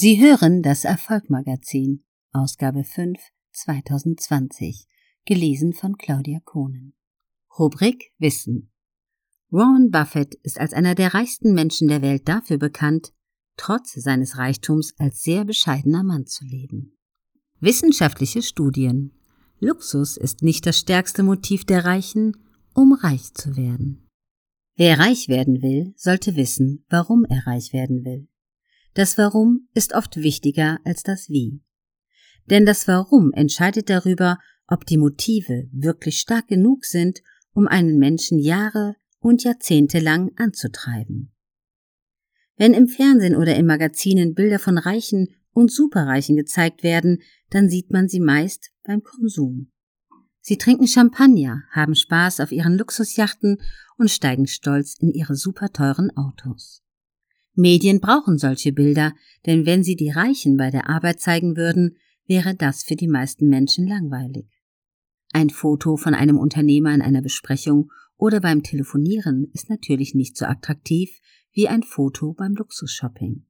Sie hören das Erfolgmagazin, Ausgabe 5, 2020, gelesen von Claudia Kohnen. Rubrik Wissen. Warren Buffett ist als einer der reichsten Menschen der Welt dafür bekannt, trotz seines Reichtums als sehr bescheidener Mann zu leben. Wissenschaftliche Studien. Luxus ist nicht das stärkste Motiv der Reichen, um reich zu werden. Wer reich werden will, sollte wissen, warum er reich werden will. Das Warum ist oft wichtiger als das Wie. Denn das Warum entscheidet darüber, ob die Motive wirklich stark genug sind, um einen Menschen Jahre und Jahrzehnte lang anzutreiben. Wenn im Fernsehen oder in Magazinen Bilder von Reichen und Superreichen gezeigt werden, dann sieht man sie meist beim Konsum. Sie trinken Champagner, haben Spaß auf ihren Luxusjachten und steigen stolz in ihre superteuren Autos. Medien brauchen solche Bilder, denn wenn sie die Reichen bei der Arbeit zeigen würden, wäre das für die meisten Menschen langweilig. Ein Foto von einem Unternehmer in einer Besprechung oder beim Telefonieren ist natürlich nicht so attraktiv wie ein Foto beim Luxusshopping.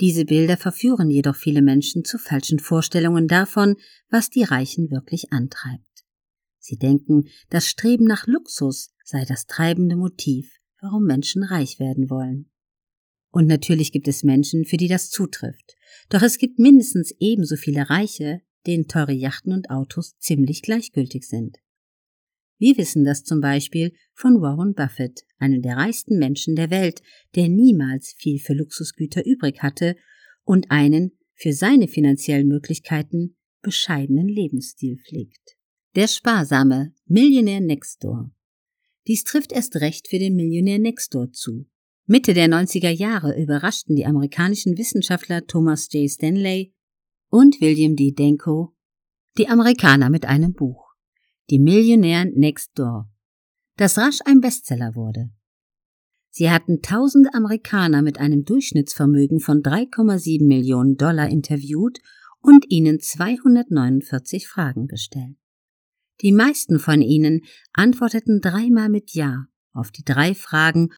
Diese Bilder verführen jedoch viele Menschen zu falschen Vorstellungen davon, was die Reichen wirklich antreibt. Sie denken, das Streben nach Luxus sei das treibende Motiv, warum Menschen reich werden wollen. Und natürlich gibt es Menschen, für die das zutrifft. Doch es gibt mindestens ebenso viele Reiche, denen teure Yachten und Autos ziemlich gleichgültig sind. Wir wissen das zum Beispiel von Warren Buffett, einem der reichsten Menschen der Welt, der niemals viel für Luxusgüter übrig hatte und einen für seine finanziellen Möglichkeiten bescheidenen Lebensstil pflegt. Der sparsame Millionär Nextdoor. Dies trifft erst recht für den Millionär Nextdoor zu. Mitte der 90er Jahre überraschten die amerikanischen Wissenschaftler Thomas J. Stanley und William D. Denko die Amerikaner mit einem Buch. Die Millionär Next Door, das rasch ein Bestseller wurde. Sie hatten tausende Amerikaner mit einem Durchschnittsvermögen von 3,7 Millionen Dollar interviewt und ihnen 249 Fragen gestellt. Die meisten von ihnen antworteten dreimal mit Ja auf die drei Fragen,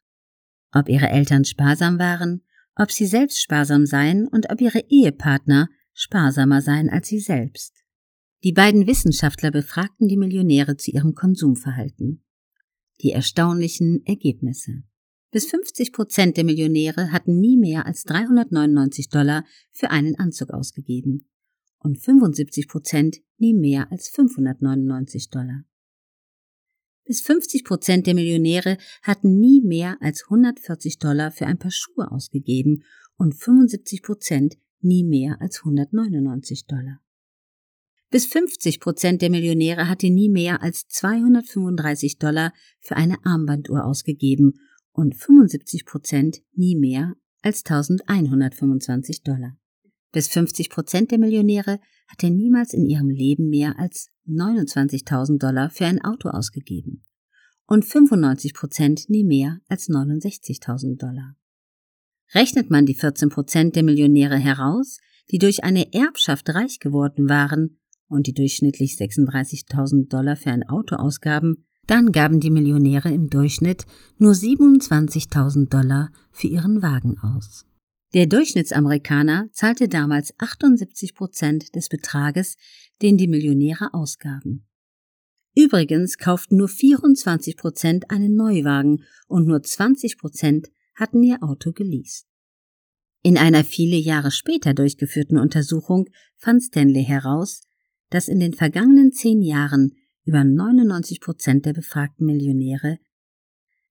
ob ihre Eltern sparsam waren, ob sie selbst sparsam seien und ob ihre Ehepartner sparsamer seien als sie selbst. Die beiden Wissenschaftler befragten die Millionäre zu ihrem Konsumverhalten. Die erstaunlichen Ergebnisse. Bis 50 Prozent der Millionäre hatten nie mehr als 399 Dollar für einen Anzug ausgegeben und 75 Prozent nie mehr als 599 Dollar. Bis 50 Prozent der Millionäre hatten nie mehr als 140 Dollar für ein paar Schuhe ausgegeben und 75 Prozent nie mehr als 199 Dollar. Bis 50 Prozent der Millionäre hatte nie mehr als 235 Dollar für eine Armbanduhr ausgegeben und 75 Prozent nie mehr als 1125 Dollar. Bis 50 Prozent der Millionäre hatte niemals in ihrem Leben mehr als 29.000 Dollar für ein Auto ausgegeben und 95 Prozent nie mehr als 69.000 Dollar. Rechnet man die 14 Prozent der Millionäre heraus, die durch eine Erbschaft reich geworden waren, und die durchschnittlich 36.000 Dollar für ein Auto ausgaben, dann gaben die Millionäre im Durchschnitt nur 27.000 Dollar für ihren Wagen aus. Der Durchschnittsamerikaner zahlte damals 78 Prozent des Betrages, den die Millionäre ausgaben. Übrigens kauften nur 24 Prozent einen Neuwagen und nur 20 Prozent hatten ihr Auto geleast. In einer viele Jahre später durchgeführten Untersuchung fand Stanley heraus, dass in den vergangenen zehn Jahren über 99 Prozent der befragten Millionäre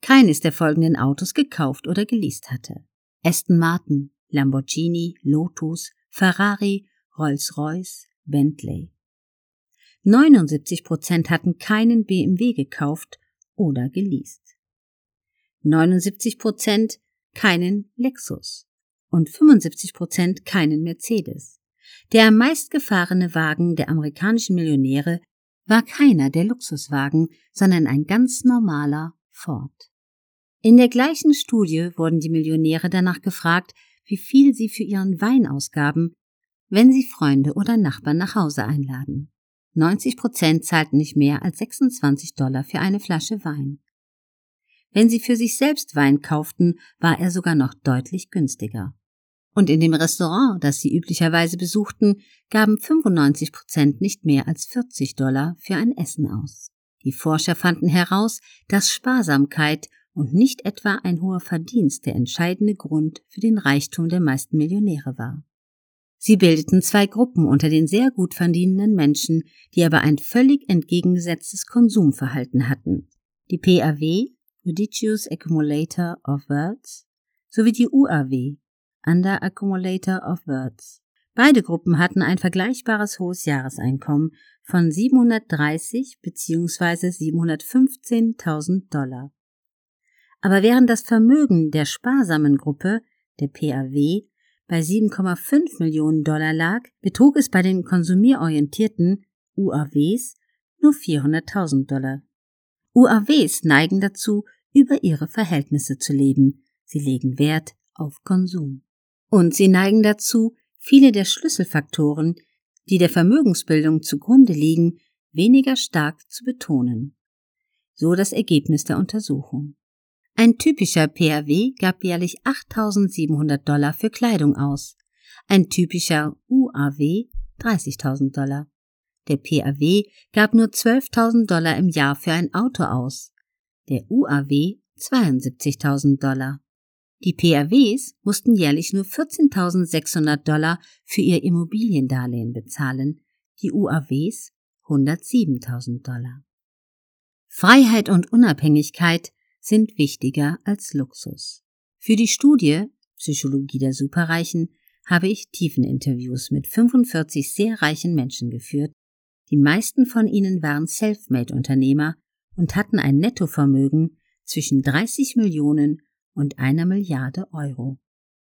keines der folgenden Autos gekauft oder geleast hatte. Aston Martin, Lamborghini, Lotus, Ferrari, Rolls-Royce, Bentley. 79 Prozent hatten keinen BMW gekauft oder geleast. 79 Prozent keinen Lexus und 75 Prozent keinen Mercedes. Der am meistgefahrene Wagen der amerikanischen Millionäre war keiner der Luxuswagen, sondern ein ganz normaler Ford. In der gleichen Studie wurden die Millionäre danach gefragt, wie viel sie für ihren Wein ausgaben, wenn sie Freunde oder Nachbarn nach Hause einladen. 90 Prozent zahlten nicht mehr als 26 Dollar für eine Flasche Wein. Wenn sie für sich selbst Wein kauften, war er sogar noch deutlich günstiger. Und in dem Restaurant, das sie üblicherweise besuchten, gaben 95 Prozent nicht mehr als 40 Dollar für ein Essen aus. Die Forscher fanden heraus, dass Sparsamkeit und nicht etwa ein hoher Verdienst der entscheidende Grund für den Reichtum der meisten Millionäre war. Sie bildeten zwei Gruppen unter den sehr gut verdienenden Menschen, die aber ein völlig entgegengesetztes Konsumverhalten hatten. Die PAW, Prodigious Accumulator of Words, sowie die UAW, Under Accumulator of Words. Beide Gruppen hatten ein vergleichbares hohes Jahreseinkommen von 730 bzw. 715.000 Dollar. Aber während das Vermögen der sparsamen Gruppe, der PAW, bei 7,5 Millionen Dollar lag, betrug es bei den konsumierorientierten UAWs nur 400.000 Dollar. UAWs neigen dazu, über ihre Verhältnisse zu leben. Sie legen Wert auf Konsum. Und sie neigen dazu, viele der Schlüsselfaktoren, die der Vermögensbildung zugrunde liegen, weniger stark zu betonen. So das Ergebnis der Untersuchung. Ein typischer PAW gab jährlich 8.700 Dollar für Kleidung aus, ein typischer UAW 30.000 Dollar. Der PAW gab nur 12.000 Dollar im Jahr für ein Auto aus, der UAW 72.000 Dollar. Die PAWs mussten jährlich nur 14.600 Dollar für ihr Immobiliendarlehen bezahlen, die UAWs 107.000 Dollar. Freiheit und Unabhängigkeit sind wichtiger als Luxus. Für die Studie Psychologie der Superreichen habe ich Tiefeninterviews mit 45 sehr reichen Menschen geführt. Die meisten von ihnen waren Selfmade-Unternehmer und hatten ein Nettovermögen zwischen 30 Millionen und einer Milliarde Euro.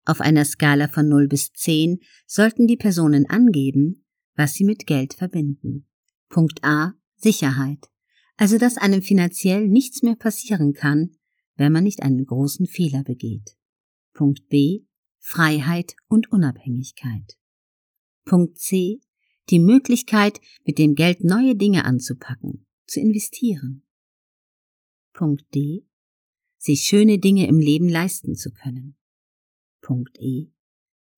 Auf einer Skala von 0 bis 10 sollten die Personen angeben, was sie mit Geld verbinden. Punkt A Sicherheit also dass einem finanziell nichts mehr passieren kann, wenn man nicht einen großen Fehler begeht. Punkt B Freiheit und Unabhängigkeit. Punkt C die Möglichkeit, mit dem Geld neue Dinge anzupacken, zu investieren. Punkt D sich schöne Dinge im Leben leisten zu können. Punkt E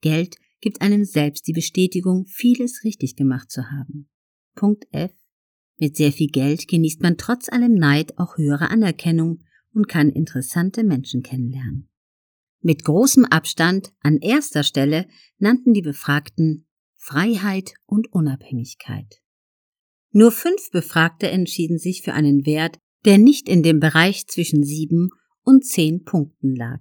Geld gibt einem selbst die Bestätigung, vieles richtig gemacht zu haben. Punkt F mit sehr viel Geld genießt man trotz allem Neid auch höhere Anerkennung und kann interessante Menschen kennenlernen. Mit großem Abstand an erster Stelle nannten die Befragten Freiheit und Unabhängigkeit. Nur fünf Befragte entschieden sich für einen Wert, der nicht in dem Bereich zwischen sieben und zehn Punkten lag.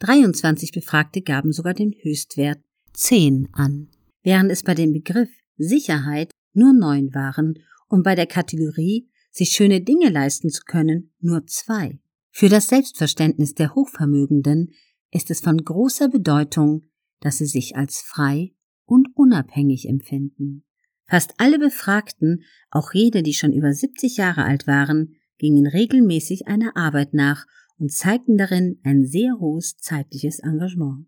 23 Befragte gaben sogar den Höchstwert zehn an, während es bei dem Begriff Sicherheit nur neun waren und bei der Kategorie sich schöne Dinge leisten zu können nur zwei. Für das Selbstverständnis der Hochvermögenden ist es von großer Bedeutung, dass sie sich als frei und unabhängig empfinden. Fast alle Befragten, auch jene, die schon über 70 Jahre alt waren, gingen regelmäßig einer Arbeit nach und zeigten darin ein sehr hohes zeitliches Engagement.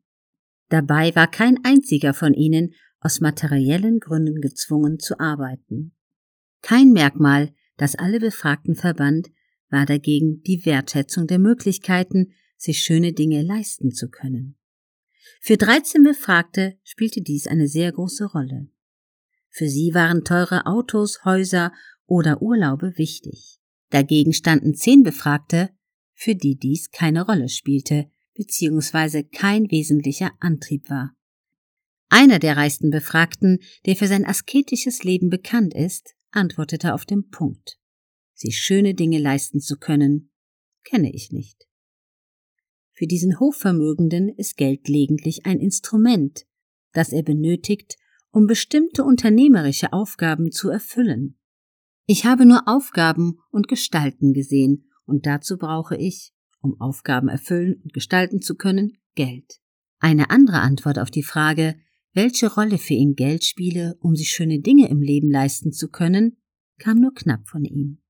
Dabei war kein einziger von ihnen aus materiellen Gründen gezwungen zu arbeiten. Kein Merkmal, das alle Befragten verband, war dagegen die Wertschätzung der Möglichkeiten, sich schöne Dinge leisten zu können. Für 13 Befragte spielte dies eine sehr große Rolle. Für sie waren teure Autos, Häuser oder Urlaube wichtig. Dagegen standen zehn Befragte, für die dies keine Rolle spielte, beziehungsweise kein wesentlicher Antrieb war. Einer der reichsten Befragten, der für sein asketisches Leben bekannt ist, antwortete auf den Punkt. Sich schöne Dinge leisten zu können, kenne ich nicht. Für diesen Hochvermögenden ist Geld gelegentlich ein Instrument, das er benötigt, um bestimmte unternehmerische Aufgaben zu erfüllen. Ich habe nur Aufgaben und Gestalten gesehen, und dazu brauche ich, um Aufgaben erfüllen und gestalten zu können, Geld. Eine andere Antwort auf die Frage, welche Rolle für ihn Geld spiele, um sich schöne Dinge im Leben leisten zu können, kam nur knapp von ihm.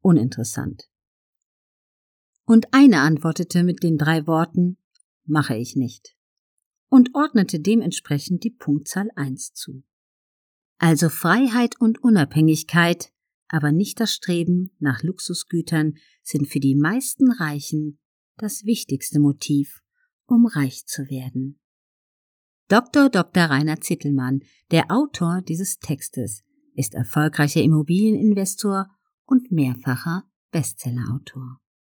Uninteressant. Und eine antwortete mit den drei Worten mache ich nicht und ordnete dementsprechend die Punktzahl eins zu. Also Freiheit und Unabhängigkeit, aber nicht das Streben nach Luxusgütern sind für die meisten Reichen das wichtigste Motiv, um reich zu werden. Dr. Dr. Rainer Zittelmann, der Autor dieses Textes, ist erfolgreicher Immobilieninvestor und mehrfacher Bestsellerautor.